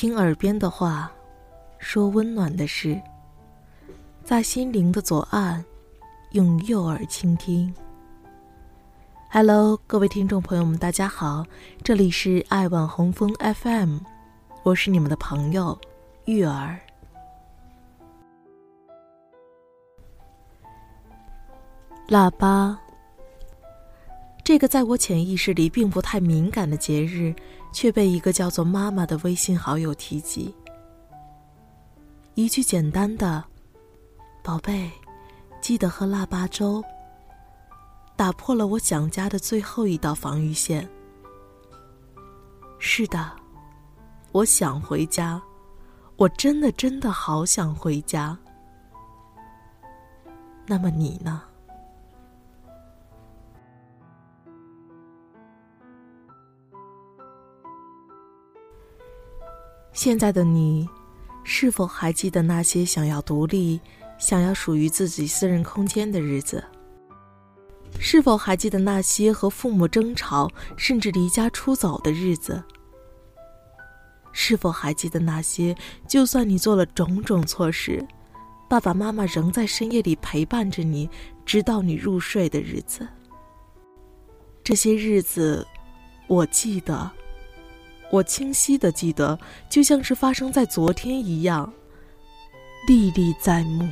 听耳边的话，说温暖的事，在心灵的左岸，用右耳倾听。Hello，各位听众朋友们，大家好，这里是爱晚红枫 FM，我是你们的朋友玉儿。腊八，这个在我潜意识里并不太敏感的节日，却被一个叫做妈妈的微信好友提及。一句简单的“宝贝，记得喝腊八粥”，打破了我想家的最后一道防御线。是的，我想回家，我真的真的好想回家。那么你呢？现在的你，是否还记得那些想要独立、想要属于自己私人空间的日子？是否还记得那些和父母争吵甚至离家出走的日子？是否还记得那些就算你做了种种错事，爸爸妈妈仍在深夜里陪伴着你，直到你入睡的日子？这些日子，我记得。我清晰的记得，就像是发生在昨天一样，历历在目。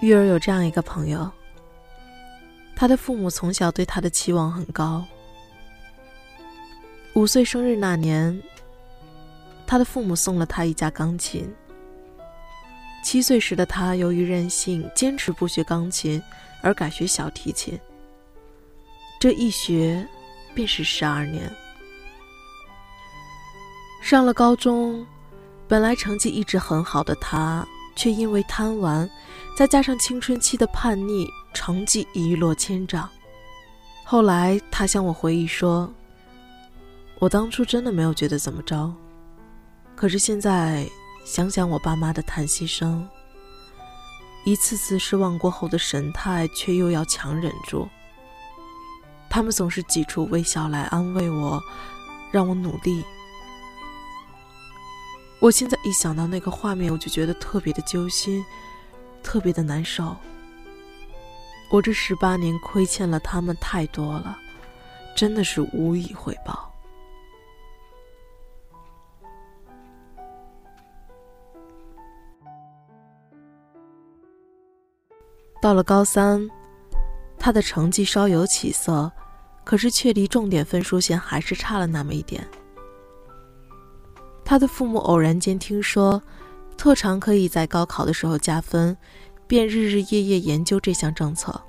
玉儿有这样一个朋友，他的父母从小对他的期望很高。五岁生日那年，他的父母送了他一架钢琴。七岁时的他，由于任性，坚持不学钢琴，而改学小提琴。这一学，便是十二年。上了高中，本来成绩一直很好的他，却因为贪玩，再加上青春期的叛逆，成绩一落千丈。后来，他向我回忆说：“我当初真的没有觉得怎么着，可是现在……”想想我爸妈的叹息声，一次次失望过后的神态，却又要强忍住。他们总是挤出微笑来安慰我，让我努力。我现在一想到那个画面，我就觉得特别的揪心，特别的难受。我这十八年亏欠了他们太多了，真的是无以回报。到了高三，他的成绩稍有起色，可是却离重点分数线还是差了那么一点。他的父母偶然间听说，特长可以在高考的时候加分，便日日夜夜研究这项政策。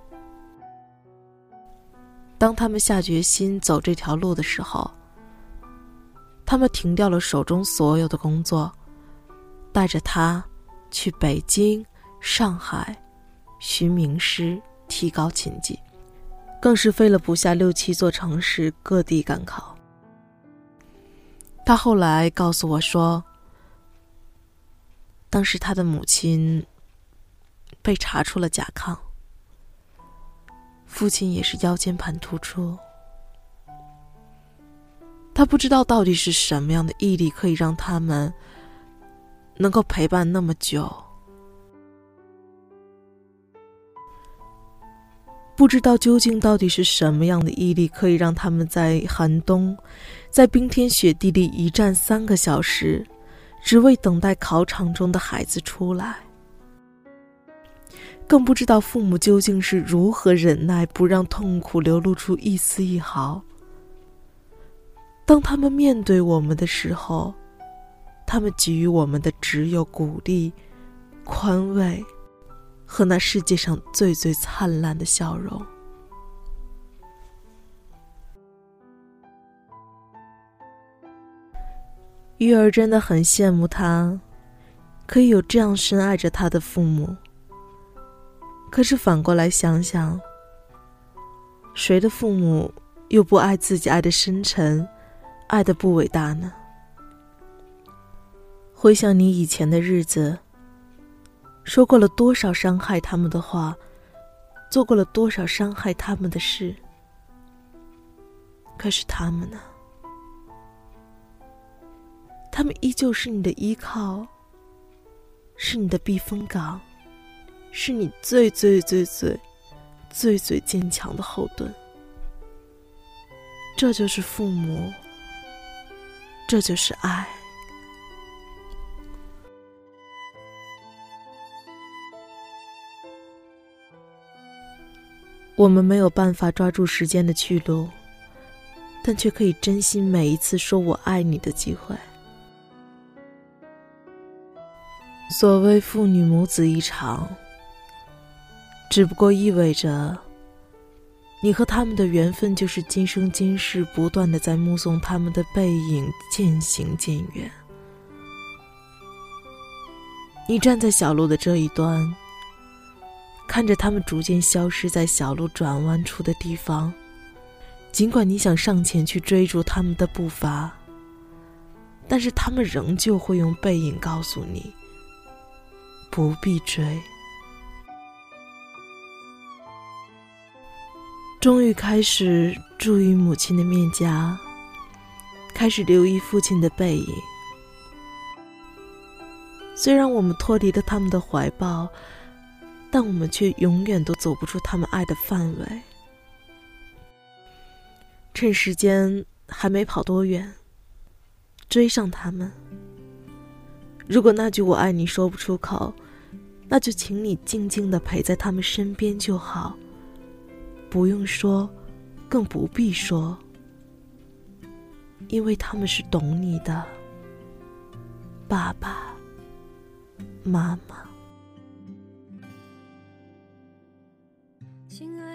当他们下决心走这条路的时候，他们停掉了手中所有的工作，带着他去北京、上海。寻名师，提高琴技，更是飞了不下六七座城市，各地赶考。他后来告诉我说，当时他的母亲被查出了甲亢，父亲也是腰间盘突出。他不知道到底是什么样的毅力，可以让他们能够陪伴那么久。不知道究竟到底是什么样的毅力，可以让他们在寒冬，在冰天雪地里一站三个小时，只为等待考场中的孩子出来。更不知道父母究竟是如何忍耐，不让痛苦流露出一丝一毫。当他们面对我们的时候，他们给予我们的只有鼓励、宽慰。和那世界上最最灿烂的笑容，玉儿真的很羡慕他，可以有这样深爱着他的父母。可是反过来想想，谁的父母又不爱自己爱的深沉，爱的不伟大呢？回想你以前的日子。说过了多少伤害他们的话，做过了多少伤害他们的事。可是他们呢？他们依旧是你的依靠，是你的避风港，是你最最最最最最坚强的后盾。这就是父母，这就是爱。我们没有办法抓住时间的去路，但却可以珍惜每一次说我爱你的机会。所谓父女母子一场，只不过意味着，你和他们的缘分就是今生今世不断的在目送他们的背影渐行渐远。你站在小路的这一端，看着他们逐渐消失在小路转弯处的地方，尽管你想上前去追逐他们的步伐，但是他们仍旧会用背影告诉你。不必追。终于开始注意母亲的面颊，开始留意父亲的背影。虽然我们脱离了他们的怀抱，但我们却永远都走不出他们爱的范围。趁时间还没跑多远，追上他们。如果那句“我爱你”说不出口，那就请你静静的陪在他们身边就好，不用说，更不必说，因为他们是懂你的，爸爸妈妈。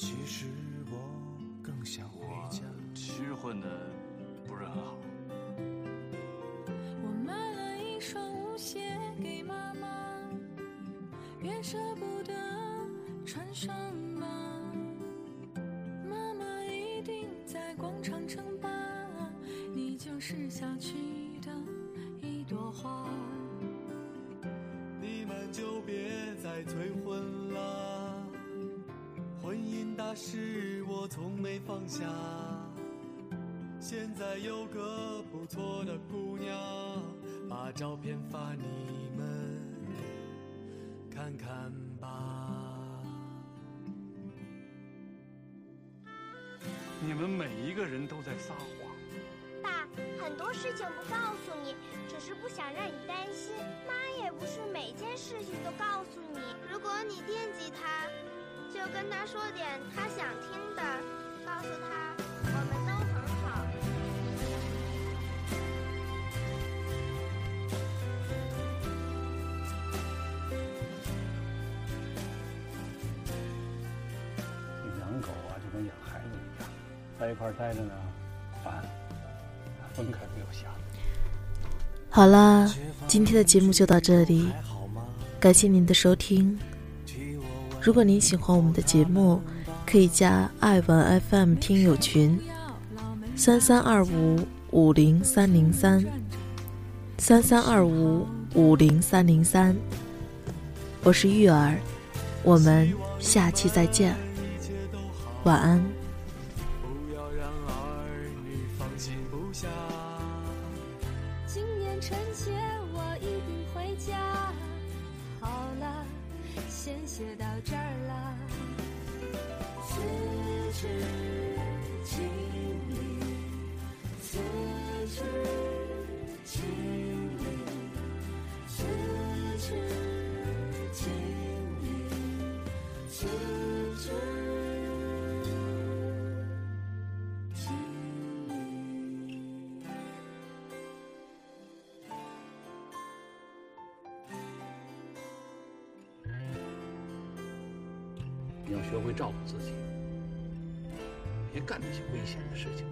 其实我更想回家。其实混的不是很好。我买了一双舞鞋给妈妈也舍不得穿上吧？妈妈一定在广场称霸，你就是小区的一朵花。你们就别再催婚姻大事我从没放下。现在有个不错的姑娘，把照片发你们。看看吧。你们每一个人都在撒谎。爸，很多事情不告诉你，只是不想让你担心。妈也不是每件事情都告诉你。如果你惦记他，就跟他说点他想听的，告诉他我们都很好。养狗啊，就跟养孩子一样在一块待着呢，烦；分开不又想。好了，今天的节目就到这里，感谢您的收听。如果您喜欢我们的节目，可以加爱玩 FM 听友群：三三二五五零三零三，三三二五五零三零三。我是玉儿，我们下期再见，晚安。二此去经历此去经此去你要学会照顾自己，别干那些危险的事情。